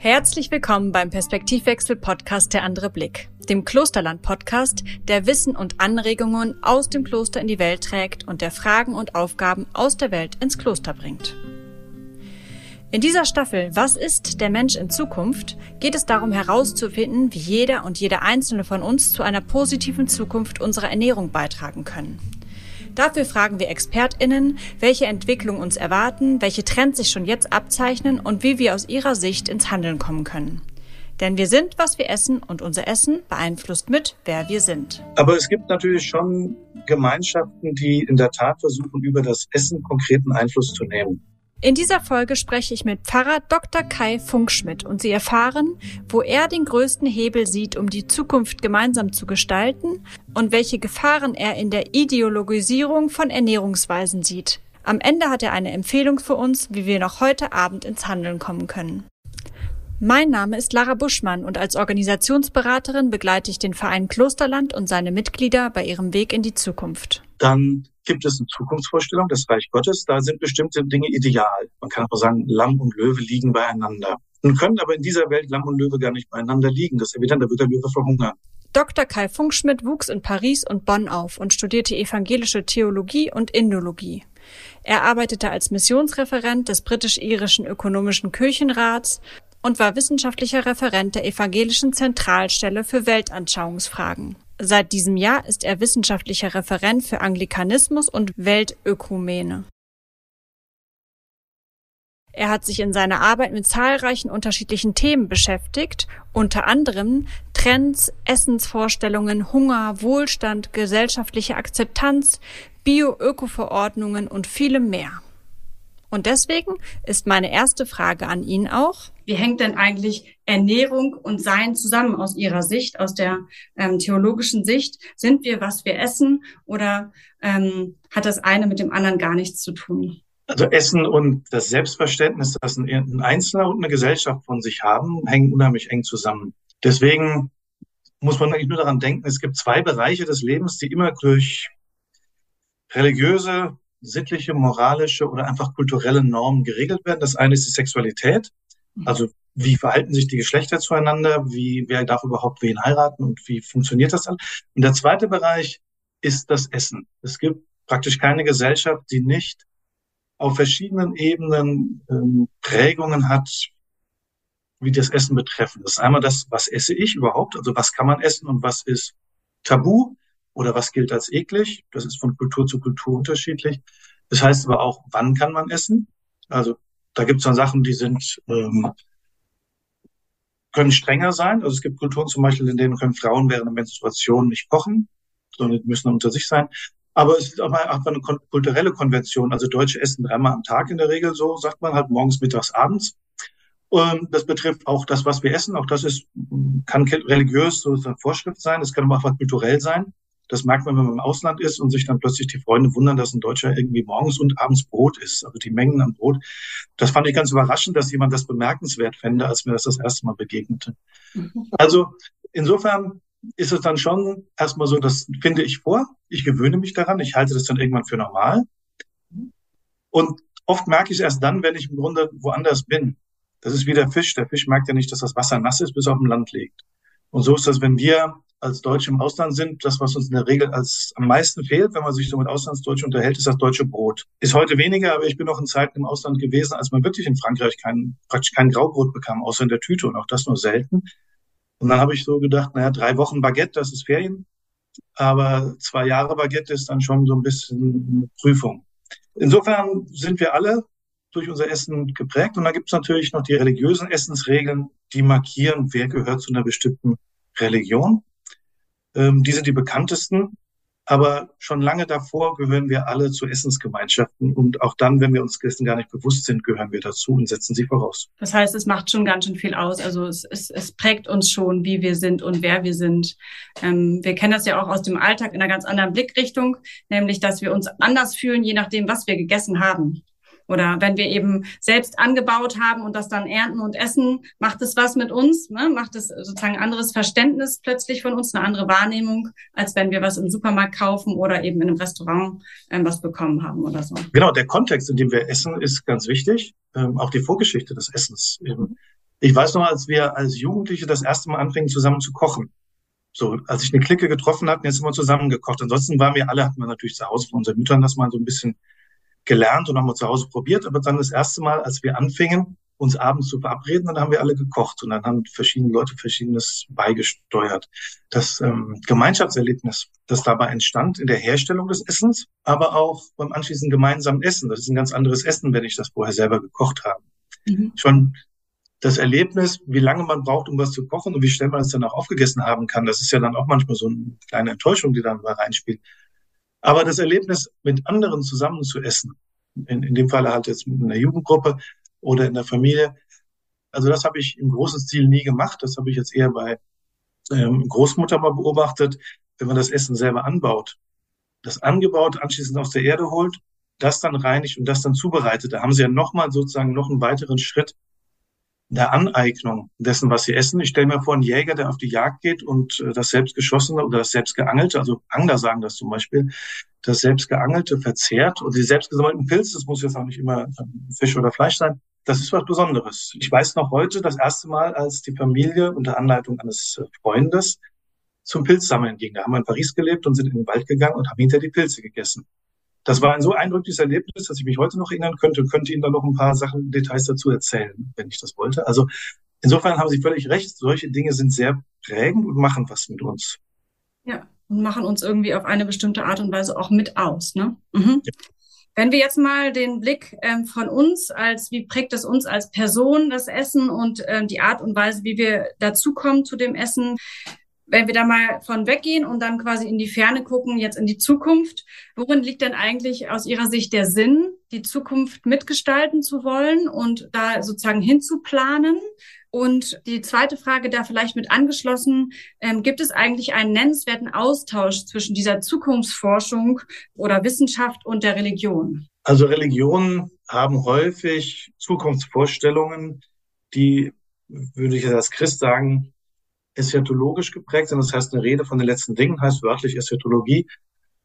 Herzlich willkommen beim Perspektivwechsel Podcast Der andere Blick, dem Klosterland Podcast, der Wissen und Anregungen aus dem Kloster in die Welt trägt und der Fragen und Aufgaben aus der Welt ins Kloster bringt. In dieser Staffel Was ist der Mensch in Zukunft geht es darum herauszufinden, wie jeder und jede einzelne von uns zu einer positiven Zukunft unserer Ernährung beitragen können. Dafür fragen wir ExpertInnen, welche Entwicklungen uns erwarten, welche Trends sich schon jetzt abzeichnen und wie wir aus ihrer Sicht ins Handeln kommen können. Denn wir sind, was wir essen und unser Essen beeinflusst mit, wer wir sind. Aber es gibt natürlich schon Gemeinschaften, die in der Tat versuchen, über das Essen konkreten Einfluss zu nehmen. In dieser Folge spreche ich mit Pfarrer Dr. Kai Funkschmidt und Sie erfahren, wo er den größten Hebel sieht, um die Zukunft gemeinsam zu gestalten und welche Gefahren er in der Ideologisierung von Ernährungsweisen sieht. Am Ende hat er eine Empfehlung für uns, wie wir noch heute Abend ins Handeln kommen können. Mein Name ist Lara Buschmann und als Organisationsberaterin begleite ich den Verein Klosterland und seine Mitglieder bei ihrem Weg in die Zukunft. Dann gibt es eine Zukunftsvorstellung des Reich Gottes. Da sind bestimmte Dinge ideal. Man kann auch sagen, Lamm und Löwe liegen beieinander. Nun können aber in dieser Welt Lamm und Löwe gar nicht beieinander liegen. Das evident, da wird der Löwe verhungern. Dr. Kai Funkschmidt wuchs in Paris und Bonn auf und studierte evangelische Theologie und Indologie. Er arbeitete als Missionsreferent des britisch-irischen Ökonomischen Kirchenrats und war wissenschaftlicher Referent der Evangelischen Zentralstelle für Weltanschauungsfragen. Seit diesem Jahr ist er wissenschaftlicher Referent für Anglikanismus und Weltökumene. Er hat sich in seiner Arbeit mit zahlreichen unterschiedlichen Themen beschäftigt, unter anderem Trends, Essensvorstellungen, Hunger, Wohlstand, gesellschaftliche Akzeptanz, Bio-Öko-Verordnungen und vielem mehr. Und deswegen ist meine erste Frage an ihn auch. Wie hängt denn eigentlich Ernährung und Sein zusammen aus Ihrer Sicht, aus der ähm, theologischen Sicht? Sind wir, was wir essen oder ähm, hat das eine mit dem anderen gar nichts zu tun? Also Essen und das Selbstverständnis, das ein Einzelner und eine Gesellschaft von sich haben, hängen unheimlich eng zusammen. Deswegen muss man eigentlich nur daran denken, es gibt zwei Bereiche des Lebens, die immer durch religiöse sittliche, moralische oder einfach kulturelle Normen geregelt werden. Das eine ist die Sexualität, also wie verhalten sich die Geschlechter zueinander, wie wer darf überhaupt wen heiraten und wie funktioniert das dann? Und der zweite Bereich ist das Essen. Es gibt praktisch keine Gesellschaft, die nicht auf verschiedenen Ebenen ähm, Prägungen hat, wie das Essen betreffen. Das ist einmal das, was esse ich überhaupt, also was kann man essen und was ist tabu oder was gilt als eklig. Das ist von Kultur zu Kultur unterschiedlich. Das heißt aber auch, wann kann man essen? Also da gibt es dann Sachen, die sind ähm, können strenger sein. Also es gibt Kulturen zum Beispiel, in denen können Frauen während der Menstruation nicht kochen, sondern müssen unter sich sein. Aber es ist auch einfach eine kulturelle Konvention. Also Deutsche essen dreimal am Tag in der Regel so, sagt man halt morgens, mittags, abends. Und das betrifft auch das, was wir essen. Auch das ist, kann religiös so eine Vorschrift sein. Es kann aber auch kulturell sein. Das merkt man, wenn man im Ausland ist und sich dann plötzlich die Freunde wundern, dass ein Deutscher irgendwie morgens und abends Brot isst. Also die Mengen an Brot. Das fand ich ganz überraschend, dass jemand das bemerkenswert fände, als mir das das erste Mal begegnete. Mhm. Also insofern ist es dann schon erstmal so, das finde ich vor. Ich gewöhne mich daran. Ich halte das dann irgendwann für normal. Und oft merke ich es erst dann, wenn ich im Grunde woanders bin. Das ist wie der Fisch. Der Fisch merkt ja nicht, dass das Wasser nass ist, bis er auf dem Land liegt. Und so ist das, wenn wir als Deutsche im Ausland sind, das, was uns in der Regel als am meisten fehlt, wenn man sich so mit Auslandsdeutschen unterhält, ist das deutsche Brot. Ist heute weniger, aber ich bin noch in Zeiten im Ausland gewesen, als man wirklich in Frankreich kein, praktisch kein Graubrot bekam, außer in der Tüte und auch das nur selten. Und dann habe ich so gedacht, naja, drei Wochen Baguette, das ist Ferien. Aber zwei Jahre Baguette ist dann schon so ein bisschen Prüfung. Insofern sind wir alle durch unser Essen geprägt. Und dann gibt es natürlich noch die religiösen Essensregeln, die markieren, wer gehört zu einer bestimmten Religion. Ähm, die sind die bekanntesten. Aber schon lange davor gehören wir alle zu Essensgemeinschaften. Und auch dann, wenn wir uns dessen gar nicht bewusst sind, gehören wir dazu und setzen sie voraus. Das heißt, es macht schon ganz schön viel aus. Also es, es, es prägt uns schon, wie wir sind und wer wir sind. Ähm, wir kennen das ja auch aus dem Alltag in einer ganz anderen Blickrichtung, nämlich, dass wir uns anders fühlen, je nachdem, was wir gegessen haben. Oder wenn wir eben selbst angebaut haben und das dann ernten und essen, macht es was mit uns, ne? macht es sozusagen ein anderes Verständnis plötzlich von uns, eine andere Wahrnehmung, als wenn wir was im Supermarkt kaufen oder eben in einem Restaurant ähm, was bekommen haben oder so. Genau, der Kontext, in dem wir essen, ist ganz wichtig. Ähm, auch die Vorgeschichte des Essens. Eben. Ich weiß noch, als wir als Jugendliche das erste Mal anfingen, zusammen zu kochen. So, als ich eine Clique getroffen hatte, jetzt sind wir zusammen gekocht. Ansonsten waren wir alle, hatten wir natürlich zu Hause von unseren Müttern das mal so ein bisschen gelernt und haben wir zu Hause probiert. Aber dann das erste Mal, als wir anfingen, uns abends zu verabreden, dann haben wir alle gekocht und dann haben verschiedene Leute Verschiedenes beigesteuert. Das ähm, Gemeinschaftserlebnis, das dabei entstand in der Herstellung des Essens, aber auch beim anschließenden gemeinsamen Essen. Das ist ein ganz anderes Essen, wenn ich das vorher selber gekocht habe. Mhm. Schon das Erlebnis, wie lange man braucht, um was zu kochen und wie schnell man es dann auch aufgegessen haben kann, das ist ja dann auch manchmal so eine kleine Enttäuschung, die dann mal reinspielt. Aber das Erlebnis, mit anderen zusammen zu essen, in, in dem Fall halt jetzt mit einer Jugendgruppe oder in der Familie, also das habe ich im großen Stil nie gemacht. Das habe ich jetzt eher bei ähm, Großmutter mal beobachtet, wenn man das Essen selber anbaut, das angebaut anschließend aus der Erde holt, das dann reinigt und das dann zubereitet. Da haben sie ja nochmal sozusagen noch einen weiteren Schritt der Aneignung dessen, was sie essen. Ich stelle mir vor, einen Jäger, der auf die Jagd geht und äh, das selbstgeschossene oder das selbstgeangelte, also Angler sagen das zum Beispiel, das selbstgeangelte verzehrt und die selbstgesammelten Pilze, das muss jetzt auch nicht immer ähm, Fisch oder Fleisch sein, das ist was Besonderes. Ich weiß noch heute das erste Mal, als die Familie unter Anleitung eines äh, Freundes zum Pilzsammeln ging. Da haben wir in Paris gelebt und sind in den Wald gegangen und haben hinter die Pilze gegessen. Das war ein so eindrückliches Erlebnis, dass ich mich heute noch erinnern könnte und könnte Ihnen da noch ein paar Sachen, Details dazu erzählen, wenn ich das wollte. Also insofern haben Sie völlig recht. Solche Dinge sind sehr prägend und machen was mit uns. Ja, und machen uns irgendwie auf eine bestimmte Art und Weise auch mit aus. Ne? Mhm. Ja. Wenn wir jetzt mal den Blick ähm, von uns als, wie prägt es uns als Person, das Essen und ähm, die Art und Weise, wie wir dazukommen zu dem Essen, wenn wir da mal von weggehen und dann quasi in die Ferne gucken, jetzt in die Zukunft, worin liegt denn eigentlich aus Ihrer Sicht der Sinn, die Zukunft mitgestalten zu wollen und da sozusagen hinzuplanen? Und die zweite Frage da vielleicht mit angeschlossen, ähm, gibt es eigentlich einen nennenswerten Austausch zwischen dieser Zukunftsforschung oder Wissenschaft und der Religion? Also Religionen haben häufig Zukunftsvorstellungen, die, würde ich als Christ sagen, eschatologisch geprägt sind. Das heißt, eine Rede von den letzten Dingen heißt wörtlich Eschatologie.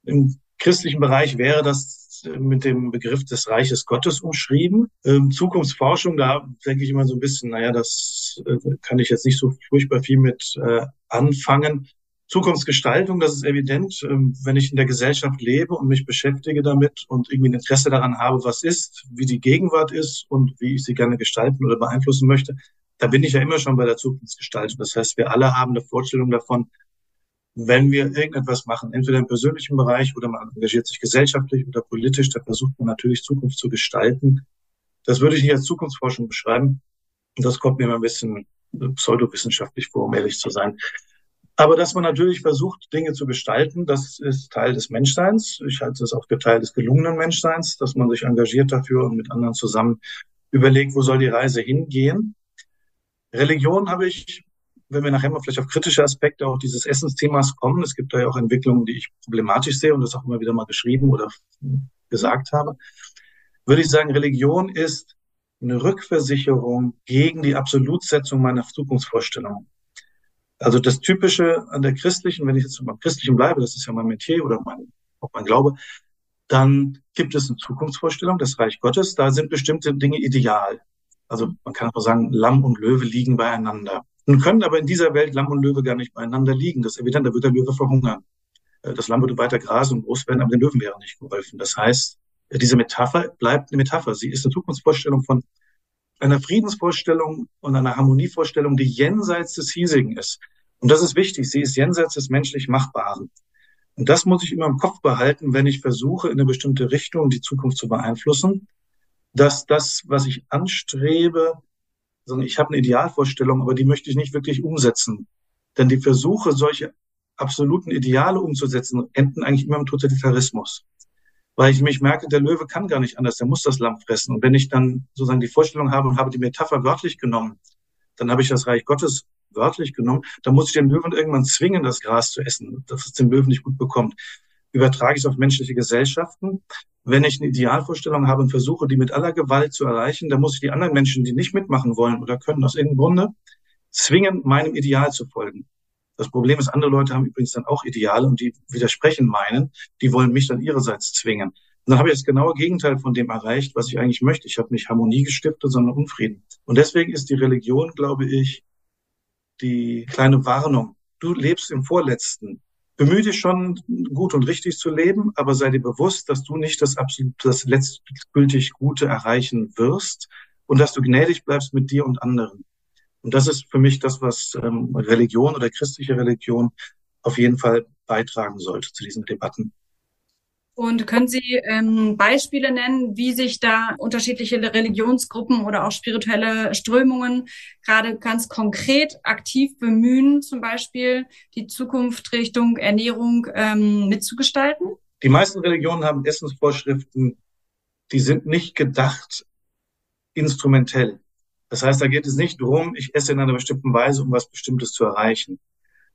Im christlichen Bereich wäre das mit dem Begriff des Reiches Gottes umschrieben. Ähm, Zukunftsforschung, da denke ich immer so ein bisschen, naja, das äh, kann ich jetzt nicht so furchtbar viel mit äh, anfangen. Zukunftsgestaltung, das ist evident, ähm, wenn ich in der Gesellschaft lebe und mich beschäftige damit und irgendwie ein Interesse daran habe, was ist, wie die Gegenwart ist und wie ich sie gerne gestalten oder beeinflussen möchte, da bin ich ja immer schon bei der Zukunftsgestaltung. Das heißt, wir alle haben eine Vorstellung davon, wenn wir irgendetwas machen, entweder im persönlichen Bereich oder man engagiert sich gesellschaftlich oder politisch, da versucht man natürlich Zukunft zu gestalten. Das würde ich nicht als Zukunftsforschung beschreiben. Das kommt mir immer ein bisschen pseudowissenschaftlich vor, um ehrlich zu sein. Aber dass man natürlich versucht, Dinge zu gestalten, das ist Teil des Menschseins. Ich halte es auch für Teil des gelungenen Menschseins, dass man sich engagiert dafür und mit anderen zusammen überlegt, wo soll die Reise hingehen. Religion habe ich, wenn wir nachher mal vielleicht auf kritische Aspekte auch dieses Essensthemas kommen, es gibt da ja auch Entwicklungen, die ich problematisch sehe und das auch immer wieder mal geschrieben oder gesagt habe, würde ich sagen, Religion ist eine Rückversicherung gegen die Absolutsetzung meiner Zukunftsvorstellungen. Also das Typische an der christlichen, wenn ich jetzt beim christlichen bleibe, das ist ja mein Metier oder mein, auch mein Glaube, dann gibt es eine Zukunftsvorstellung, das Reich Gottes, da sind bestimmte Dinge ideal. Also man kann auch sagen, Lamm und Löwe liegen beieinander. Nun können aber in dieser Welt Lamm und Löwe gar nicht beieinander liegen. Das ist evident, da wird der Löwe verhungern. Äh, das Lamm würde weiter grasen und groß werden, aber den Löwen wäre nicht geholfen. Das heißt, äh, diese Metapher bleibt eine Metapher. Sie ist eine Zukunftsvorstellung von einer Friedensvorstellung und einer Harmonievorstellung, die jenseits des Hiesigen ist. Und das ist wichtig. Sie ist jenseits des menschlich Machbaren. Und das muss ich immer im Kopf behalten, wenn ich versuche, in eine bestimmte Richtung die Zukunft zu beeinflussen dass das, was ich anstrebe, sondern ich habe eine Idealvorstellung, aber die möchte ich nicht wirklich umsetzen. Denn die Versuche, solche absoluten Ideale umzusetzen, enden eigentlich immer im Totalitarismus. Weil ich mich merke, der Löwe kann gar nicht anders, der muss das Lamm fressen. Und wenn ich dann sozusagen die Vorstellung habe und habe die Metapher wörtlich genommen, dann habe ich das Reich Gottes wörtlich genommen, dann muss ich den Löwen irgendwann zwingen, das Gras zu essen, dass es den Löwen nicht gut bekommt. Übertrage ich es auf menschliche Gesellschaften, wenn ich eine Idealvorstellung habe und versuche, die mit aller Gewalt zu erreichen, dann muss ich die anderen Menschen, die nicht mitmachen wollen oder können aus irgendeinem Grunde, zwingen, meinem Ideal zu folgen. Das Problem ist, andere Leute haben übrigens dann auch Ideale und die widersprechen meinen, die wollen mich dann ihrerseits zwingen. Und dann habe ich das genaue Gegenteil von dem erreicht, was ich eigentlich möchte. Ich habe nicht Harmonie gestiftet, sondern Unfrieden. Und deswegen ist die Religion, glaube ich, die kleine Warnung. Du lebst im Vorletzten. Bemühe dich schon, gut und richtig zu leben, aber sei dir bewusst, dass du nicht das absolut, das letztgültig Gute erreichen wirst und dass du gnädig bleibst mit dir und anderen. Und das ist für mich das, was ähm, Religion oder christliche Religion auf jeden Fall beitragen sollte zu diesen Debatten. Und können Sie ähm, Beispiele nennen, wie sich da unterschiedliche Religionsgruppen oder auch spirituelle Strömungen gerade ganz konkret aktiv bemühen, zum Beispiel die Zukunft Richtung Ernährung ähm, mitzugestalten? Die meisten Religionen haben Essensvorschriften, die sind nicht gedacht instrumentell. Das heißt, da geht es nicht darum, ich esse in einer bestimmten Weise, um was Bestimmtes zu erreichen.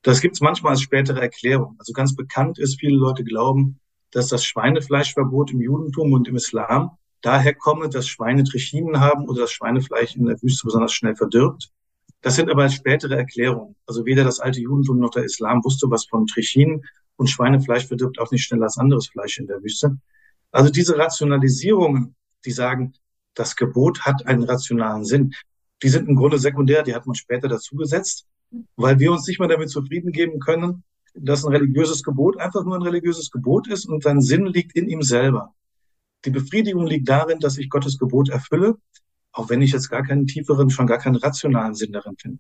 Das gibt es manchmal als spätere Erklärung. Also ganz bekannt ist, viele Leute glauben, dass das Schweinefleischverbot im Judentum und im Islam daher komme, dass Schweine Trichinen haben oder das Schweinefleisch in der Wüste besonders schnell verdirbt. Das sind aber spätere Erklärungen. Also weder das alte Judentum noch der Islam wusste was von Trichinen und Schweinefleisch verdirbt auch nicht schneller als anderes Fleisch in der Wüste. Also diese Rationalisierungen, die sagen, das Gebot hat einen rationalen Sinn, die sind im Grunde sekundär, die hat man später dazugesetzt, weil wir uns nicht mehr damit zufrieden geben können, dass ein religiöses Gebot einfach nur ein religiöses Gebot ist und sein Sinn liegt in ihm selber. Die Befriedigung liegt darin, dass ich Gottes Gebot erfülle, auch wenn ich jetzt gar keinen tieferen, schon gar keinen rationalen Sinn darin finde.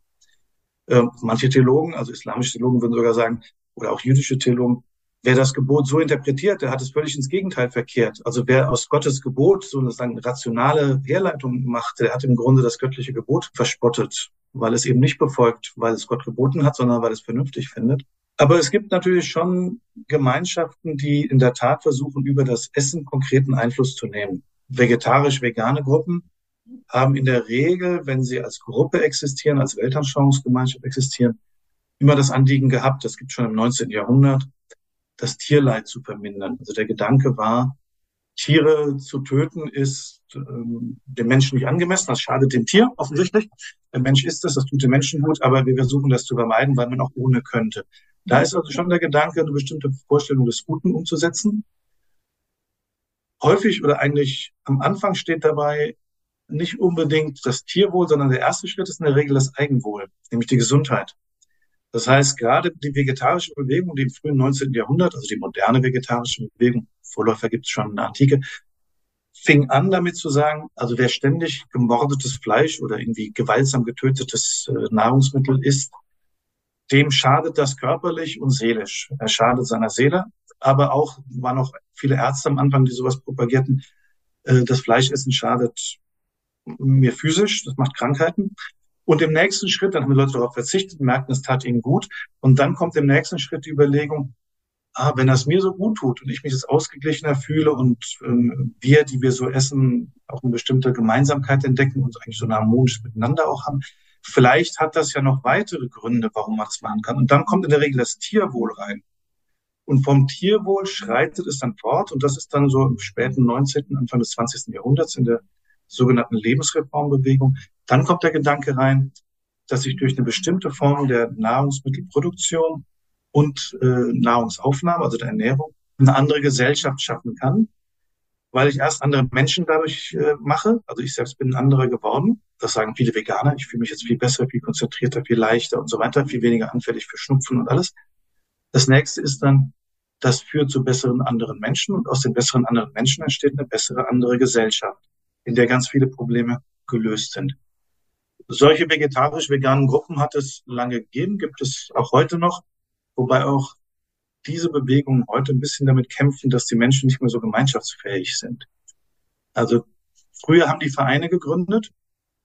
Äh, manche Theologen, also islamische Theologen würden sogar sagen, oder auch jüdische Theologen, wer das Gebot so interpretiert, der hat es völlig ins Gegenteil verkehrt. Also wer aus Gottes Gebot so eine rationale Herleitung macht, der hat im Grunde das göttliche Gebot verspottet, weil es eben nicht befolgt, weil es Gott geboten hat, sondern weil es vernünftig findet. Aber es gibt natürlich schon Gemeinschaften, die in der Tat versuchen, über das Essen konkreten Einfluss zu nehmen. Vegetarisch-vegane Gruppen haben in der Regel, wenn sie als Gruppe existieren, als Weltanschauungsgemeinschaft existieren, immer das Anliegen gehabt, das gibt schon im 19. Jahrhundert, das Tierleid zu vermindern. Also der Gedanke war, Tiere zu töten ist ähm, dem Menschen nicht angemessen. Das schadet dem Tier offensichtlich. Der Mensch ist es, das tut dem Menschen gut, aber wir versuchen das zu vermeiden, weil man auch ohne könnte. Da ist also schon der Gedanke, eine bestimmte Vorstellung des Guten umzusetzen. Häufig oder eigentlich am Anfang steht dabei nicht unbedingt das Tierwohl, sondern der erste Schritt ist in der Regel das Eigenwohl, nämlich die Gesundheit. Das heißt, gerade die vegetarische Bewegung, die im frühen 19. Jahrhundert, also die moderne vegetarische Bewegung, Vorläufer gibt es schon in der Antike, fing an damit zu sagen, also wer ständig gemordetes Fleisch oder irgendwie gewaltsam getötetes äh, Nahrungsmittel isst, dem schadet das körperlich und seelisch. Er schadet seiner Seele, aber auch waren auch viele Ärzte am Anfang, die sowas propagierten. Äh, das Fleischessen schadet mir physisch, das macht Krankheiten. Und im nächsten Schritt, dann haben die Leute darauf verzichtet, merken, es tat ihnen gut. Und dann kommt im nächsten Schritt die Überlegung, ah, wenn das mir so gut tut und ich mich jetzt ausgeglichener fühle und ähm, wir, die wir so essen, auch eine bestimmte Gemeinsamkeit entdecken und eigentlich so ein harmonisches Miteinander auch haben, Vielleicht hat das ja noch weitere Gründe, warum man das machen kann. Und dann kommt in der Regel das Tierwohl rein. Und vom Tierwohl schreitet es dann fort. Und das ist dann so im späten 19., Anfang des 20. Jahrhunderts in der sogenannten Lebensreformbewegung. Dann kommt der Gedanke rein, dass ich durch eine bestimmte Form der Nahrungsmittelproduktion und äh, Nahrungsaufnahme, also der Ernährung, eine andere Gesellschaft schaffen kann, weil ich erst andere Menschen dadurch äh, mache. Also ich selbst bin ein anderer geworden. Das sagen viele Veganer. Ich fühle mich jetzt viel besser, viel konzentrierter, viel leichter und so weiter, viel weniger anfällig für Schnupfen und alles. Das nächste ist dann, das führt zu besseren anderen Menschen und aus den besseren anderen Menschen entsteht eine bessere andere Gesellschaft, in der ganz viele Probleme gelöst sind. Solche vegetarisch-veganen Gruppen hat es lange gegeben, gibt es auch heute noch, wobei auch diese Bewegungen heute ein bisschen damit kämpfen, dass die Menschen nicht mehr so gemeinschaftsfähig sind. Also früher haben die Vereine gegründet,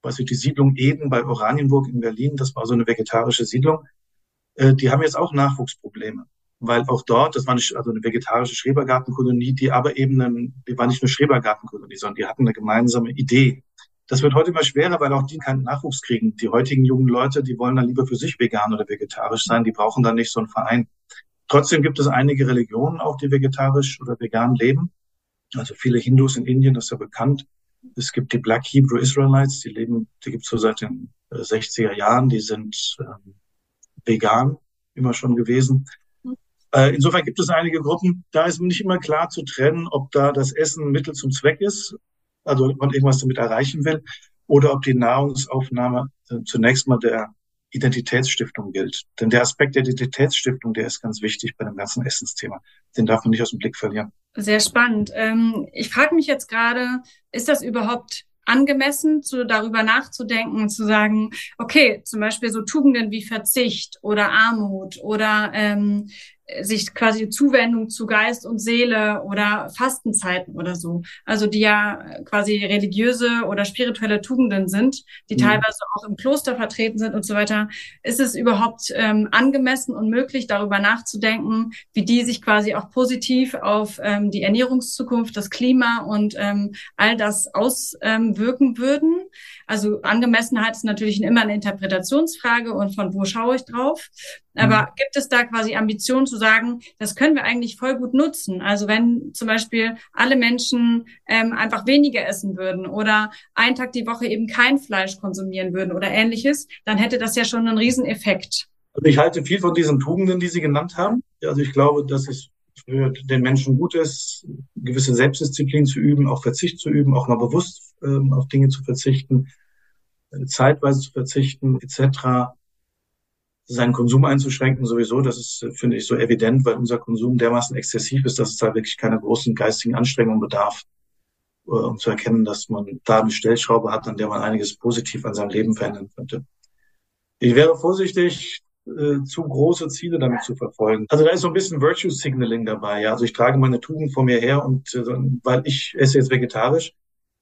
weiß ich, die Siedlung Eden bei Oranienburg in Berlin, das war so eine vegetarische Siedlung. Äh, die haben jetzt auch Nachwuchsprobleme, weil auch dort, das war nicht, also eine vegetarische Schrebergartenkolonie, die aber eben, ein, die war nicht nur Schrebergartenkolonie, sondern die hatten eine gemeinsame Idee. Das wird heute immer schwerer, weil auch die keinen Nachwuchs kriegen. Die heutigen jungen Leute, die wollen dann lieber für sich vegan oder vegetarisch sein, die brauchen dann nicht so einen Verein. Trotzdem gibt es einige Religionen auch, die vegetarisch oder vegan leben. Also viele Hindus in Indien, das ist ja bekannt. Es gibt die Black Hebrew Israelites, die leben, die gibt es so seit den 60er äh, Jahren, die sind ähm, vegan, immer schon gewesen. Äh, insofern gibt es einige Gruppen, da ist nicht immer klar zu trennen, ob da das Essen Mittel zum Zweck ist, also ob man irgendwas damit erreichen will, oder ob die Nahrungsaufnahme äh, zunächst mal der Identitätsstiftung gilt. Denn der Aspekt der Identitätsstiftung, der ist ganz wichtig bei dem ganzen Essensthema. Den darf man nicht aus dem Blick verlieren. Sehr spannend. Ähm, ich frage mich jetzt gerade, ist das überhaupt angemessen, zu, darüber nachzudenken und zu sagen, okay, zum Beispiel so Tugenden wie Verzicht oder Armut oder ähm, sich quasi Zuwendung zu Geist und Seele oder Fastenzeiten oder so. Also die ja quasi religiöse oder spirituelle Tugenden sind, die mhm. teilweise auch im Kloster vertreten sind und so weiter. Ist es überhaupt ähm, angemessen und möglich, darüber nachzudenken, wie die sich quasi auch positiv auf ähm, die Ernährungszukunft, das Klima und ähm, all das auswirken würden? Also Angemessenheit ist natürlich immer eine Interpretationsfrage und von wo schaue ich drauf. Aber mhm. gibt es da quasi Ambitionen zu sagen, das können wir eigentlich voll gut nutzen? Also wenn zum Beispiel alle Menschen ähm, einfach weniger essen würden oder einen Tag die Woche eben kein Fleisch konsumieren würden oder ähnliches, dann hätte das ja schon einen Rieseneffekt. Also ich halte viel von diesen Tugenden, die Sie genannt haben. Also ich glaube, dass es für den Menschen gut ist, gewisse Selbstdisziplin zu üben, auch Verzicht zu üben, auch mal bewusst ähm, auf Dinge zu verzichten, äh, zeitweise zu verzichten, etc seinen Konsum einzuschränken sowieso. Das ist, finde ich, so evident, weil unser Konsum dermaßen exzessiv ist, dass es da wirklich keine großen geistigen Anstrengungen bedarf, äh, um zu erkennen, dass man da eine Stellschraube hat, an der man einiges positiv an seinem Leben verändern könnte. Ich wäre vorsichtig, äh, zu große Ziele damit zu verfolgen. Also da ist so ein bisschen Virtue Signaling dabei. Ja? Also ich trage meine Tugend vor mir her und äh, weil ich esse jetzt vegetarisch.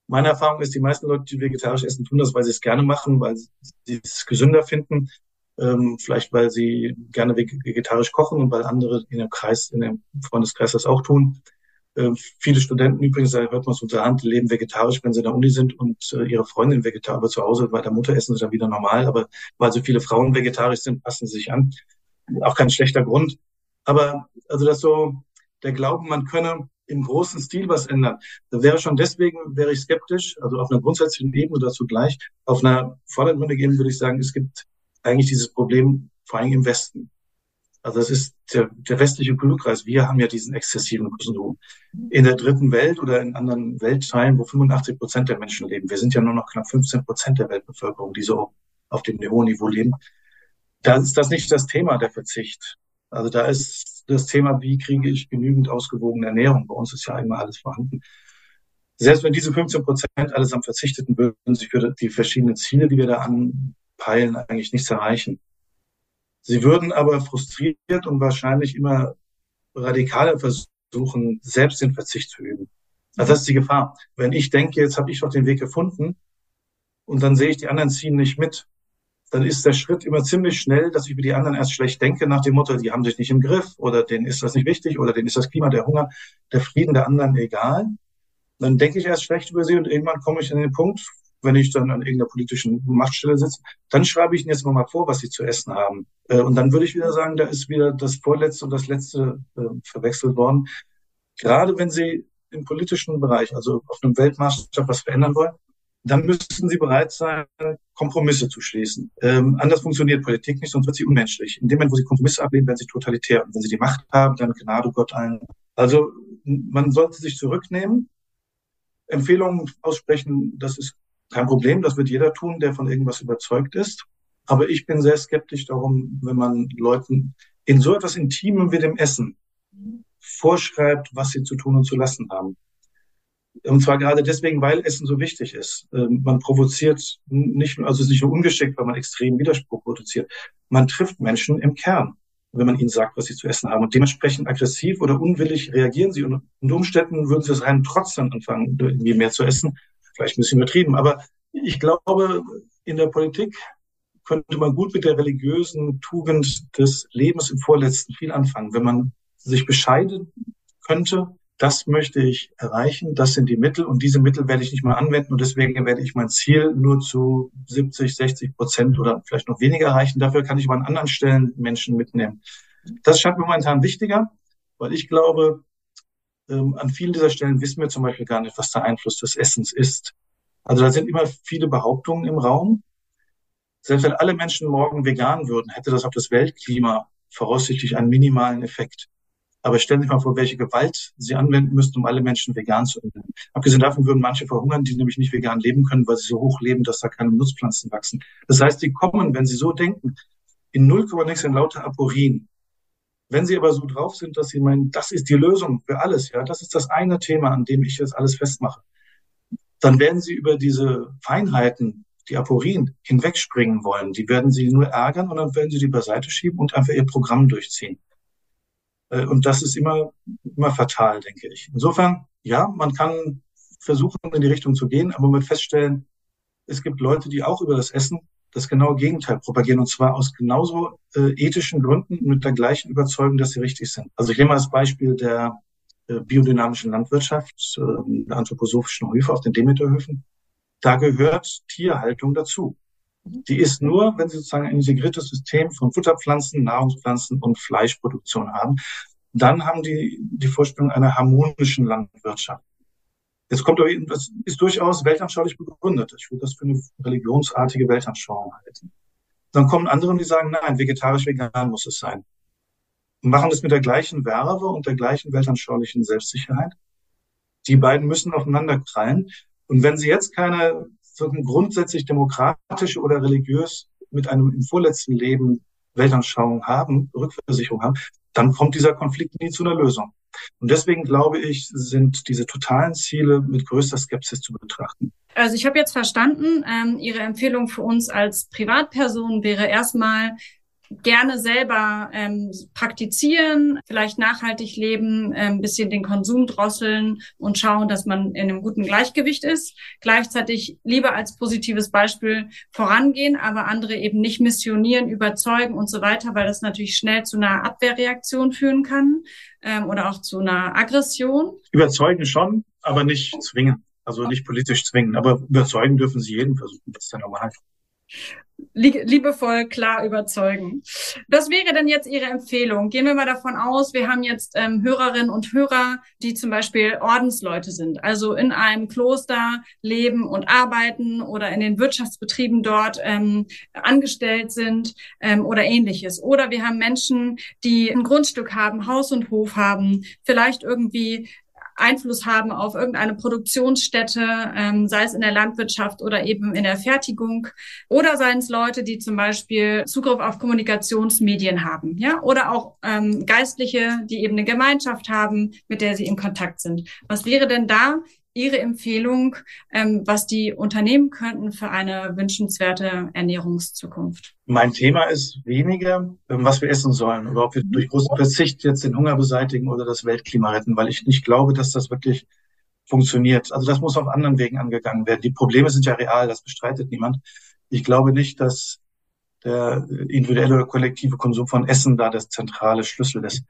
Meine Erfahrung ist, die meisten Leute, die vegetarisch essen, tun das, weil sie es gerne machen, weil sie es gesünder finden ähm, vielleicht weil sie gerne vegetarisch kochen und weil andere in dem Kreis, in dem Freundeskreis das auch tun. Äh, viele Studenten übrigens, da hört man es unter Hand, leben vegetarisch, wenn sie in der Uni sind und äh, ihre Freundin vegetarisch, aber zu Hause bei der Mutter essen sie dann wieder normal. Aber weil so viele Frauen vegetarisch sind, passen sie sich an. Auch kein schlechter Grund. Aber also das so, der Glauben, man könne im großen Stil was ändern. Da wäre schon deswegen, wäre ich skeptisch, also auf einer grundsätzlichen Ebene dazu gleich. Auf einer vordergründigen Ebene würde ich sagen, es gibt eigentlich dieses Problem vor allem im Westen. Also das ist der, der westliche Kulturkreis. Wir haben ja diesen exzessiven Konsum. In der dritten Welt oder in anderen Weltteilen, wo 85 Prozent der Menschen leben, wir sind ja nur noch knapp 15 Prozent der Weltbevölkerung, die so auf dem hohen Niveau leben, da ist das nicht das Thema der Verzicht. Also da ist das Thema, wie kriege ich genügend ausgewogene Ernährung. Bei uns ist ja immer alles vorhanden. Selbst wenn diese 15 Prozent allesamt verzichteten, würden sich für die verschiedenen Ziele, die wir da an, Peilen eigentlich nichts erreichen. Sie würden aber frustriert und wahrscheinlich immer radikaler versuchen, selbst den Verzicht zu üben. Also das ist die Gefahr. Wenn ich denke, jetzt habe ich doch den Weg gefunden und dann sehe ich, die anderen ziehen nicht mit, dann ist der Schritt immer ziemlich schnell, dass ich über die anderen erst schlecht denke, nach dem Motto, die haben sich nicht im Griff oder denen ist das nicht wichtig oder denen ist das Klima, der Hunger, der Frieden der anderen egal. Dann denke ich erst schlecht über sie und irgendwann komme ich an den Punkt, wenn ich dann an irgendeiner politischen Machtstelle sitze, dann schreibe ich ihnen jetzt mal vor, was sie zu essen haben. Äh, und dann würde ich wieder sagen, da ist wieder das Vorletzte und das Letzte äh, verwechselt worden. Gerade wenn Sie im politischen Bereich, also auf einem Weltmaßstab was verändern wollen, dann müssen Sie bereit sein, Kompromisse zu schließen. Ähm, anders funktioniert Politik nicht, sonst wird sie unmenschlich. In dem Moment, wo Sie Kompromisse ablehnen, werden Sie totalitär. Und wenn Sie die Macht haben, dann Gnade Gott allen. Also man sollte sich zurücknehmen, Empfehlungen aussprechen, das ist kein Problem, das wird jeder tun, der von irgendwas überzeugt ist. Aber ich bin sehr skeptisch darum, wenn man Leuten in so etwas Intimem wie dem Essen vorschreibt, was sie zu tun und zu lassen haben. Und zwar gerade deswegen, weil Essen so wichtig ist. Ähm, man provoziert nicht, also es ist nicht nur ungeschickt, weil man extrem Widerspruch produziert. Man trifft Menschen im Kern, wenn man ihnen sagt, was sie zu essen haben. Und dementsprechend aggressiv oder unwillig reagieren sie. Und unter Umständen würden sie es rein trotz dann anfangen, irgendwie mehr zu essen, vielleicht ein bisschen übertrieben, aber ich glaube, in der Politik könnte man gut mit der religiösen Tugend des Lebens im Vorletzten viel anfangen. Wenn man sich bescheiden könnte, das möchte ich erreichen, das sind die Mittel und diese Mittel werde ich nicht mal anwenden und deswegen werde ich mein Ziel nur zu 70, 60 Prozent oder vielleicht noch weniger erreichen. Dafür kann ich aber an anderen Stellen Menschen mitnehmen. Das scheint mir momentan wichtiger, weil ich glaube, ähm, an vielen dieser Stellen wissen wir zum Beispiel gar nicht, was der Einfluss des Essens ist. Also da sind immer viele Behauptungen im Raum. Selbst wenn alle Menschen morgen vegan würden, hätte das auf das Weltklima voraussichtlich einen minimalen Effekt. Aber stellen Sie sich mal vor, welche Gewalt Sie anwenden müssten, um alle Menschen vegan zu ernähren. Abgesehen davon würden manche verhungern, die nämlich nicht vegan leben können, weil sie so hoch leben, dass da keine Nutzpflanzen wachsen. Das heißt, die kommen, wenn sie so denken, in 0, nix in lauter Aporien. Wenn sie aber so drauf sind, dass sie meinen, das ist die Lösung für alles, ja, das ist das eine Thema, an dem ich jetzt alles festmache, dann werden sie über diese Feinheiten, die Aporien, hinwegspringen wollen. Die werden sie nur ärgern und dann werden sie die beiseite schieben und einfach ihr Programm durchziehen. Äh, und das ist immer, immer fatal, denke ich. Insofern, ja, man kann versuchen, in die Richtung zu gehen, aber man wird feststellen, es gibt Leute, die auch über das Essen das genaue Gegenteil propagieren und zwar aus genauso äh, ethischen Gründen mit der gleichen Überzeugung, dass sie richtig sind. Also ich nehme mal das Beispiel der äh, biodynamischen Landwirtschaft, äh, der anthroposophischen Höfe auf den Demeterhöfen. Da gehört Tierhaltung dazu. Die ist nur, wenn Sie sozusagen ein integriertes System von Futterpflanzen, Nahrungspflanzen und Fleischproduktion haben, dann haben die die Vorstellung einer harmonischen Landwirtschaft. Jetzt kommt aber, das ist durchaus weltanschaulich begründet. Ich würde das für eine religionsartige Weltanschauung halten. Dann kommen andere, die sagen, nein, vegetarisch-vegan muss es sein. Und machen das mit der gleichen Werbe und der gleichen weltanschaulichen Selbstsicherheit. Die beiden müssen aufeinander krallen. Und wenn sie jetzt keine grundsätzlich demokratische oder religiös mit einem im vorletzten Leben Weltanschauung haben, Rückversicherung haben, dann kommt dieser Konflikt nie zu einer Lösung. Und deswegen glaube ich, sind diese totalen Ziele mit größter Skepsis zu betrachten. Also ich habe jetzt verstanden, ähm, Ihre Empfehlung für uns als Privatperson wäre erstmal gerne selber ähm, praktizieren, vielleicht nachhaltig leben, ein ähm, bisschen den Konsum drosseln und schauen, dass man in einem guten Gleichgewicht ist. Gleichzeitig lieber als positives Beispiel vorangehen, aber andere eben nicht missionieren, überzeugen und so weiter, weil das natürlich schnell zu einer Abwehrreaktion führen kann ähm, oder auch zu einer Aggression. Überzeugen schon, aber nicht zwingen. Also nicht politisch zwingen, aber überzeugen dürfen sie jeden versuchen. Das ist ja normal liebevoll klar überzeugen. Was wäre denn jetzt Ihre Empfehlung? Gehen wir mal davon aus, wir haben jetzt ähm, Hörerinnen und Hörer, die zum Beispiel Ordensleute sind, also in einem Kloster leben und arbeiten oder in den Wirtschaftsbetrieben dort ähm, angestellt sind ähm, oder ähnliches. Oder wir haben Menschen, die ein Grundstück haben, Haus und Hof haben, vielleicht irgendwie Einfluss haben auf irgendeine Produktionsstätte, ähm, sei es in der Landwirtschaft oder eben in der Fertigung, oder seien es Leute, die zum Beispiel Zugriff auf Kommunikationsmedien haben, ja, oder auch ähm, Geistliche, die eben eine Gemeinschaft haben, mit der sie in Kontakt sind. Was wäre denn da Ihre Empfehlung, ähm, was die Unternehmen könnten für eine wünschenswerte Ernährungszukunft? Mein Thema ist weniger, ähm, was wir essen sollen oder ob wir durch großen Verzicht jetzt den Hunger beseitigen oder das Weltklima retten, weil ich nicht glaube, dass das wirklich funktioniert. Also das muss auf anderen Wegen angegangen werden. Die Probleme sind ja real, das bestreitet niemand. Ich glaube nicht, dass der individuelle oder kollektive Konsum von Essen da das zentrale Schlüssel ist.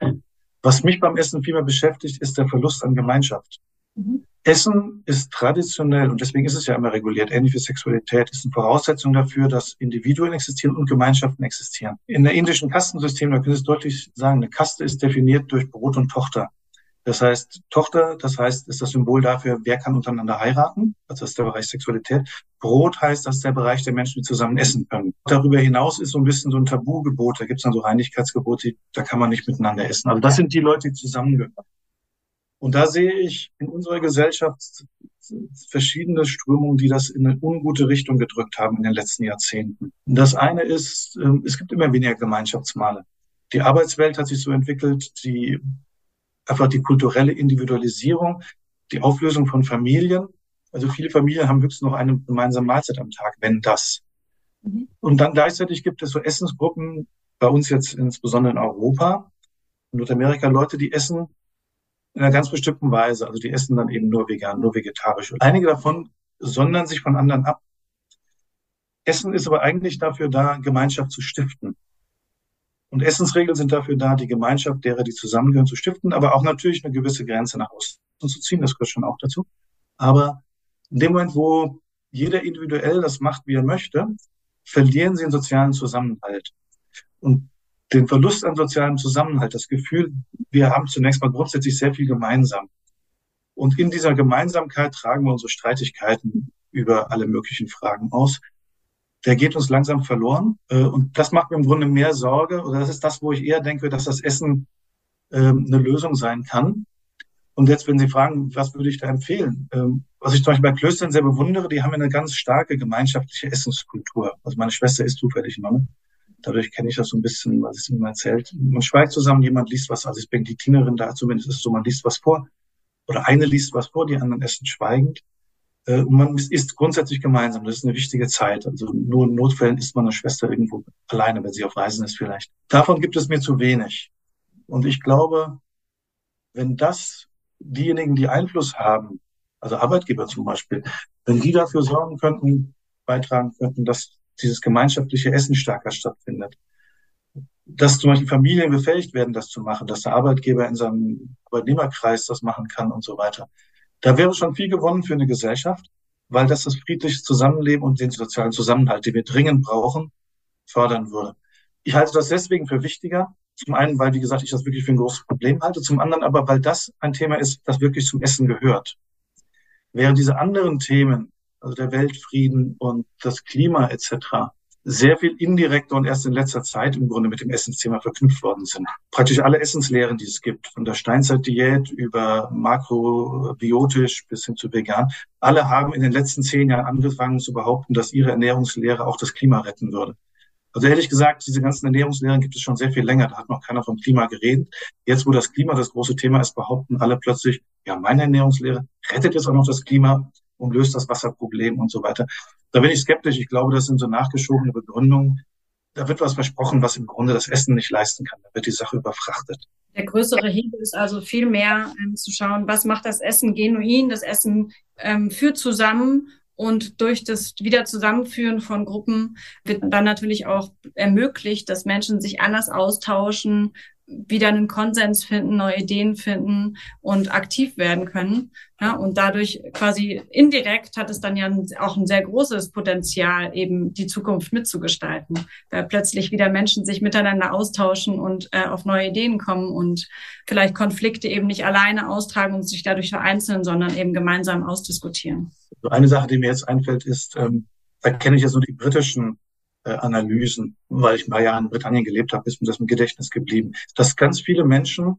Was mich beim Essen viel mehr beschäftigt, ist der Verlust an Gemeinschaft. Mhm. Essen ist traditionell, und deswegen ist es ja immer reguliert, ähnlich wie Sexualität, ist eine Voraussetzung dafür, dass Individuen existieren und Gemeinschaften existieren. In der indischen Kastensystem, da können Sie es deutlich sagen, eine Kaste ist definiert durch Brot und Tochter. Das heißt, Tochter, das heißt, ist das Symbol dafür, wer kann untereinander heiraten. Also das ist der Bereich Sexualität. Brot heißt, das ist der Bereich der Menschen, die zusammen essen können. Darüber hinaus ist so ein bisschen so ein Tabugebot. Da gibt es dann so Reinigkeitsgebote, da kann man nicht miteinander essen. Also das sind die Leute, die zusammengehören. Und da sehe ich in unserer Gesellschaft verschiedene Strömungen, die das in eine ungute Richtung gedrückt haben in den letzten Jahrzehnten. Das eine ist, ähm, es gibt immer weniger Gemeinschaftsmale. Die Arbeitswelt hat sich so entwickelt, die einfach die kulturelle Individualisierung, die Auflösung von Familien. Also viele Familien haben höchstens noch eine gemeinsame Mahlzeit am Tag, wenn das. Mhm. Und dann gleichzeitig gibt es so Essensgruppen, bei uns jetzt insbesondere in Europa, in Nordamerika, Leute, die essen in einer ganz bestimmten Weise. Also die essen dann eben nur vegan, nur vegetarisch. Und einige davon sondern sich von anderen ab. Essen ist aber eigentlich dafür da, Gemeinschaft zu stiften. Und Essensregeln sind dafür da, die Gemeinschaft derer, die zusammengehören, zu stiften, aber auch natürlich eine gewisse Grenze nach außen zu ziehen. Das gehört schon auch dazu. Aber in dem Moment, wo jeder individuell das macht, wie er möchte, verlieren sie den sozialen Zusammenhalt. Und den Verlust an sozialem Zusammenhalt, das Gefühl, wir haben zunächst mal grundsätzlich sehr viel gemeinsam. Und in dieser Gemeinsamkeit tragen wir unsere Streitigkeiten über alle möglichen Fragen aus. Der geht uns langsam verloren. Äh, und das macht mir im Grunde mehr Sorge. Oder das ist das, wo ich eher denke, dass das Essen ähm, eine Lösung sein kann. Und jetzt, wenn Sie fragen, was würde ich da empfehlen? Ähm, was ich zum Beispiel bei Klöstern sehr bewundere, die haben eine ganz starke gemeinschaftliche Essenskultur. Also meine Schwester ist zufällig Nonne. Dadurch kenne ich das so ein bisschen, was es mir erzählt. Man schweigt zusammen, jemand liest was, also ich bin die Dienerin da, zumindest ist es so, man liest was vor. Oder eine liest was vor, die anderen essen schweigend. Äh, und man isst grundsätzlich gemeinsam. Das ist eine wichtige Zeit. Also nur in Notfällen isst man eine Schwester irgendwo alleine, wenn sie auf Reisen ist vielleicht. Davon gibt es mir zu wenig. Und ich glaube, wenn das diejenigen, die Einfluss haben, also Arbeitgeber zum Beispiel, wenn die dafür sorgen könnten, beitragen könnten, dass dieses gemeinschaftliche Essen stärker stattfindet, dass zum Beispiel Familien befähigt werden, das zu machen, dass der Arbeitgeber in seinem Arbeitnehmerkreis das machen kann und so weiter. Da wäre schon viel gewonnen für eine Gesellschaft, weil das das friedliche Zusammenleben und den sozialen Zusammenhalt, den wir dringend brauchen, fördern würde. Ich halte das deswegen für wichtiger, zum einen, weil, wie gesagt, ich das wirklich für ein großes Problem halte. Zum anderen aber, weil das ein Thema ist, das wirklich zum Essen gehört. Während diese anderen Themen, also der Weltfrieden und das Klima etc., sehr viel indirekter und erst in letzter Zeit im Grunde mit dem Essensthema verknüpft worden sind. Praktisch alle Essenslehren, die es gibt, von der Steinzeitdiät über makrobiotisch bis hin zu vegan, alle haben in den letzten zehn Jahren angefangen zu behaupten, dass ihre Ernährungslehre auch das Klima retten würde. Also ehrlich gesagt, diese ganzen Ernährungslehren gibt es schon sehr viel länger. Da hat noch keiner vom Klima geredet. Jetzt, wo das Klima das große Thema ist, behaupten alle plötzlich, ja, meine Ernährungslehre rettet jetzt auch noch das Klima und löst das Wasserproblem und so weiter. Da bin ich skeptisch. Ich glaube, das sind so nachgeschobene Begründungen. Da wird was versprochen, was im Grunde das Essen nicht leisten kann. Da wird die Sache überfrachtet. Der größere Hebel ist also viel mehr ähm, zu schauen, was macht das Essen genuin? Das Essen ähm, führt zusammen und durch das Wiederzusammenführen von Gruppen wird dann natürlich auch ermöglicht, dass Menschen sich anders austauschen, wieder einen Konsens finden, neue Ideen finden und aktiv werden können. Ja, und dadurch quasi indirekt hat es dann ja auch ein sehr großes Potenzial, eben die Zukunft mitzugestalten, weil plötzlich wieder Menschen sich miteinander austauschen und äh, auf neue Ideen kommen und vielleicht Konflikte eben nicht alleine austragen und sich dadurch vereinzeln, sondern eben gemeinsam ausdiskutieren. Eine Sache, die mir jetzt einfällt, ist, ähm, da kenne ich ja so die britischen äh, Analysen, weil ich paar Jahre in Britannien gelebt habe, ist mir das im Gedächtnis geblieben, dass ganz viele Menschen,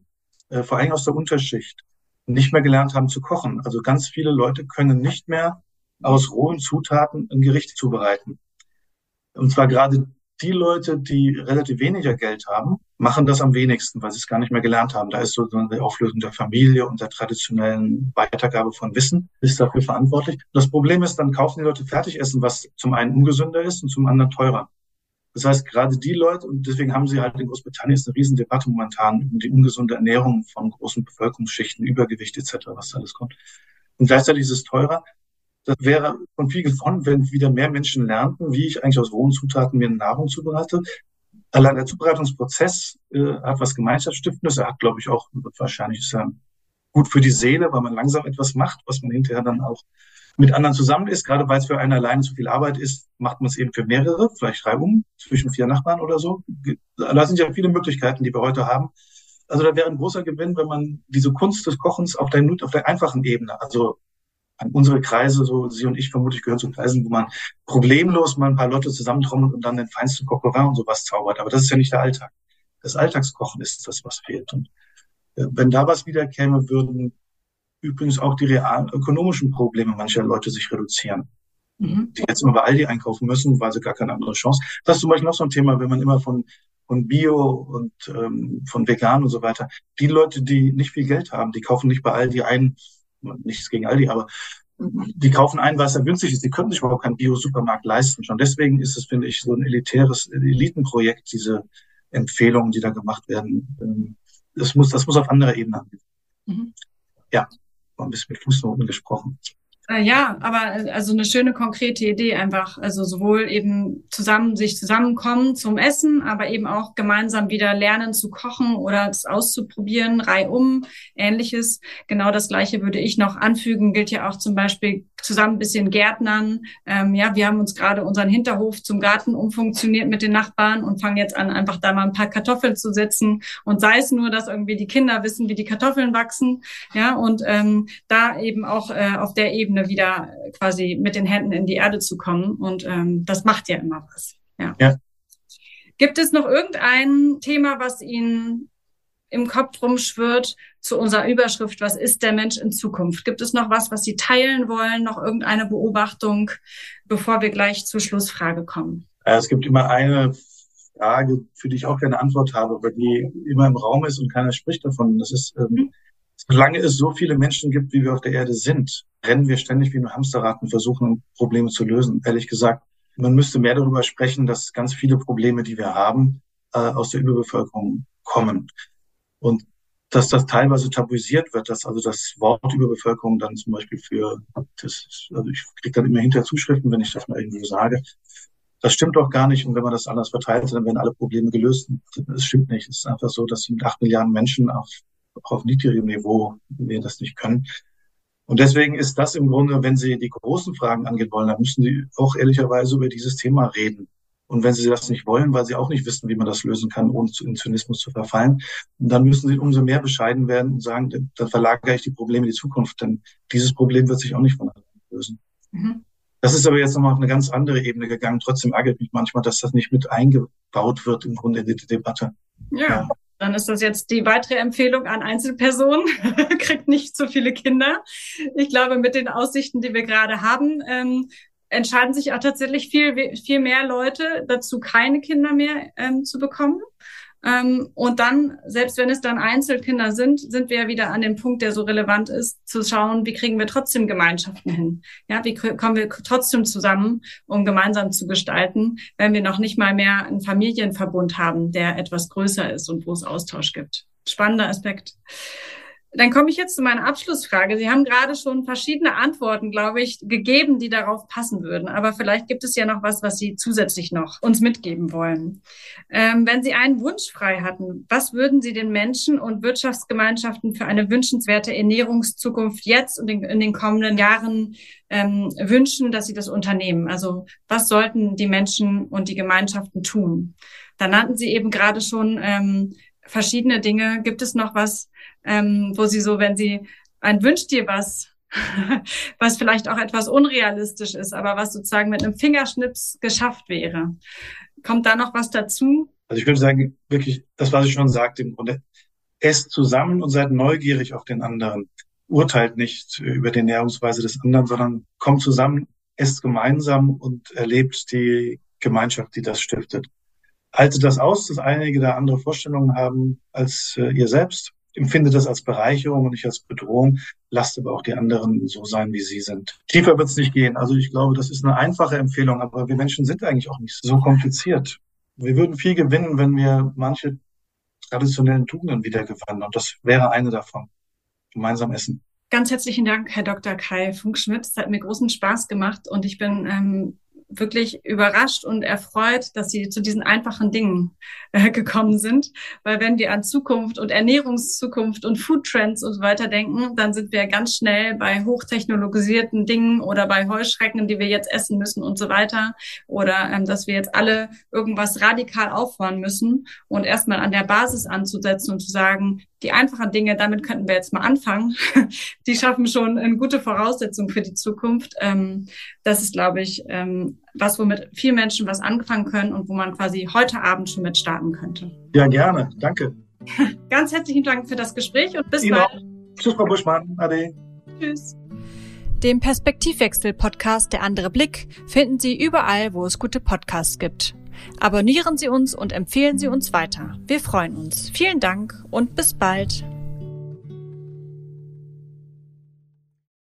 äh, vor allem aus der Unterschicht, nicht mehr gelernt haben zu kochen. Also ganz viele Leute können nicht mehr aus rohen Zutaten ein Gericht zubereiten. Und zwar gerade die Leute, die relativ weniger Geld haben, machen das am wenigsten, weil sie es gar nicht mehr gelernt haben. Da ist so eine Auflösung der Familie und der traditionellen Weitergabe von Wissen ist dafür verantwortlich. Das Problem ist, dann kaufen die Leute Fertigessen, was zum einen ungesünder ist und zum anderen teurer. Das heißt, gerade die Leute, und deswegen haben sie halt in Großbritannien ist eine Riesendebatte momentan um die ungesunde Ernährung von großen Bevölkerungsschichten, Übergewicht etc., was da alles kommt. Und gleichzeitig ist es teurer. Das wäre von viel gewonnen, wenn wieder mehr Menschen lernten, wie ich eigentlich aus rohen Zutaten mir Nahrung zubereite. Allein der Zubereitungsprozess äh, hat was Gemeinschaftsstiftendes. Er hat, glaube ich, auch wahrscheinlich ist gut für die Seele, weil man langsam etwas macht, was man hinterher dann auch mit anderen zusammen ist. Gerade weil es für einen alleine zu viel Arbeit ist, macht man es eben für mehrere, vielleicht Reibungen zwischen vier Nachbarn oder so. Da sind ja viele Möglichkeiten, die wir heute haben. Also da wäre ein großer Gewinn, wenn man diese Kunst des Kochens auf der, auf der einfachen Ebene, also an unsere Kreise, so Sie und ich vermutlich gehören zu Kreisen, wo man problemlos mal ein paar Leute zusammentrommelt und dann den feinsten Coq und sowas zaubert. Aber das ist ja nicht der Alltag. Das Alltagskochen ist das, was fehlt. Und äh, wenn da was wiederkäme, würden übrigens auch die realen ökonomischen Probleme mancher Leute sich reduzieren. Mhm. Die jetzt immer bei Aldi einkaufen müssen, weil sie gar keine andere Chance. Das ist zum Beispiel noch so ein Thema, wenn man immer von von Bio und ähm, von Vegan und so weiter. Die Leute, die nicht viel Geld haben, die kaufen nicht bei Aldi ein, nichts gegen Aldi, aber die kaufen ein, was ja günstig ist. Die können sich überhaupt keinen Bio-Supermarkt leisten. Schon deswegen ist es, finde ich, so ein elitäres Elitenprojekt, diese Empfehlungen, die da gemacht werden. Ähm, das muss, das muss auf anderer Ebene angehen. Mhm. Ja, war ein bisschen mit Fußnoten gesprochen. Äh, ja, aber äh, also eine schöne konkrete Idee einfach. Also sowohl eben zusammen sich zusammenkommen zum Essen, aber eben auch gemeinsam wieder lernen zu kochen oder es auszuprobieren, reihum, ähnliches. Genau das Gleiche würde ich noch anfügen. Gilt ja auch zum Beispiel zusammen ein bisschen Gärtnern. Ähm, ja, wir haben uns gerade unseren Hinterhof zum Garten umfunktioniert mit den Nachbarn und fangen jetzt an, einfach da mal ein paar Kartoffeln zu setzen. Und sei es nur, dass irgendwie die Kinder wissen, wie die Kartoffeln wachsen. Ja, und ähm, da eben auch äh, auf der Ebene Ebene wieder quasi mit den Händen in die Erde zu kommen. Und ähm, das macht ja immer was. Ja. ja. Gibt es noch irgendein Thema, was Ihnen im Kopf rumschwirrt zu unserer Überschrift, was ist der Mensch in Zukunft? Gibt es noch was, was Sie teilen wollen, noch irgendeine Beobachtung, bevor wir gleich zur Schlussfrage kommen? Es gibt immer eine Frage, für die ich auch keine Antwort habe, aber die immer im Raum ist und keiner spricht davon. Das ist, ähm, mhm. Solange es so viele Menschen gibt, wie wir auf der Erde sind, rennen wir ständig wie im Hamsterrad und versuchen, Probleme zu lösen. Ehrlich gesagt, man müsste mehr darüber sprechen, dass ganz viele Probleme, die wir haben, äh, aus der Überbevölkerung kommen. Und dass das teilweise tabuisiert wird, dass also das Wort Überbevölkerung dann zum Beispiel für, das, also ich kriege dann immer hinter Zuschriften, wenn ich das mal irgendwo sage. Das stimmt doch gar nicht. Und wenn man das anders verteilt, dann werden alle Probleme gelöst. Das stimmt nicht. Es ist einfach so, dass mit acht Milliarden Menschen auf, auf niedrigem Niveau wir das nicht können. Und deswegen ist das im Grunde, wenn Sie die großen Fragen angehen wollen, dann müssen Sie auch ehrlicherweise über dieses Thema reden. Und wenn Sie das nicht wollen, weil Sie auch nicht wissen, wie man das lösen kann, ohne in Zynismus zu verfallen, dann müssen Sie umso mehr bescheiden werden und sagen, dann verlagere ich die Probleme in die Zukunft, denn dieses Problem wird sich auch nicht von alleine lösen. Mhm. Das ist aber jetzt nochmal auf eine ganz andere Ebene gegangen. Trotzdem ärgert mich manchmal, dass das nicht mit eingebaut wird im Grunde in die Debatte. Ja. ja. Dann ist das jetzt die weitere Empfehlung an Einzelpersonen. Kriegt nicht so viele Kinder. Ich glaube, mit den Aussichten, die wir gerade haben, ähm, entscheiden sich auch tatsächlich viel, viel mehr Leute dazu, keine Kinder mehr ähm, zu bekommen. Ähm, und dann, selbst wenn es dann Einzelkinder sind, sind wir ja wieder an dem Punkt, der so relevant ist, zu schauen, wie kriegen wir trotzdem Gemeinschaften hin? Ja, wie kommen wir trotzdem zusammen, um gemeinsam zu gestalten, wenn wir noch nicht mal mehr einen Familienverbund haben, der etwas größer ist und wo es Austausch gibt? Spannender Aspekt. Dann komme ich jetzt zu meiner Abschlussfrage. Sie haben gerade schon verschiedene Antworten, glaube ich, gegeben, die darauf passen würden. Aber vielleicht gibt es ja noch was, was Sie zusätzlich noch uns mitgeben wollen. Ähm, wenn Sie einen Wunsch frei hatten, was würden Sie den Menschen und Wirtschaftsgemeinschaften für eine wünschenswerte Ernährungszukunft jetzt und in, in den kommenden Jahren ähm, wünschen, dass sie das unternehmen? Also was sollten die Menschen und die Gemeinschaften tun? Da nannten Sie eben gerade schon ähm, verschiedene Dinge. Gibt es noch was, ähm, wo Sie so, wenn Sie ein wünscht dir was, was vielleicht auch etwas unrealistisch ist, aber was sozusagen mit einem Fingerschnips geschafft wäre. Kommt da noch was dazu? Also ich würde sagen, wirklich das, was ich schon sagte im Grunde. Esst zusammen und seid neugierig auf den anderen. Urteilt nicht über die Ernährungsweise des anderen, sondern kommt zusammen, esst gemeinsam und erlebt die Gemeinschaft, die das stiftet haltet das aus, dass einige da andere Vorstellungen haben als äh, ihr selbst, empfindet das als Bereicherung und nicht als Bedrohung, lasst aber auch die anderen so sein, wie sie sind. Tiefer wird es nicht gehen. Also ich glaube, das ist eine einfache Empfehlung, aber wir Menschen sind eigentlich auch nicht so kompliziert. Wir würden viel gewinnen, wenn wir manche traditionellen Tugenden wieder gewannen. Und das wäre eine davon. Gemeinsam essen. Ganz herzlichen Dank, Herr Dr. Kai Funkschmidt. Es hat mir großen Spaß gemacht und ich bin ähm, wirklich überrascht und erfreut, dass sie zu diesen einfachen Dingen äh, gekommen sind. Weil wenn wir an Zukunft und Ernährungszukunft und Foodtrends und so weiter denken, dann sind wir ganz schnell bei hochtechnologisierten Dingen oder bei Heuschrecken, die wir jetzt essen müssen und so weiter. Oder ähm, dass wir jetzt alle irgendwas radikal aufhören müssen und erstmal an der Basis anzusetzen und zu sagen, die einfachen Dinge, damit könnten wir jetzt mal anfangen. Die schaffen schon eine gute Voraussetzung für die Zukunft. Ähm, das ist, glaube ich, ähm, was, womit viele Menschen was anfangen können und wo man quasi heute Abend schon mit starten könnte. Ja, gerne. Danke. Ganz herzlichen Dank für das Gespräch und bis Ihnen bald. Auch. Tschüss, Frau Buschmann. Ade. Tschüss. Den Perspektivwechsel-Podcast Der andere Blick finden Sie überall, wo es gute Podcasts gibt. Abonnieren Sie uns und empfehlen Sie uns weiter. Wir freuen uns. Vielen Dank und bis bald.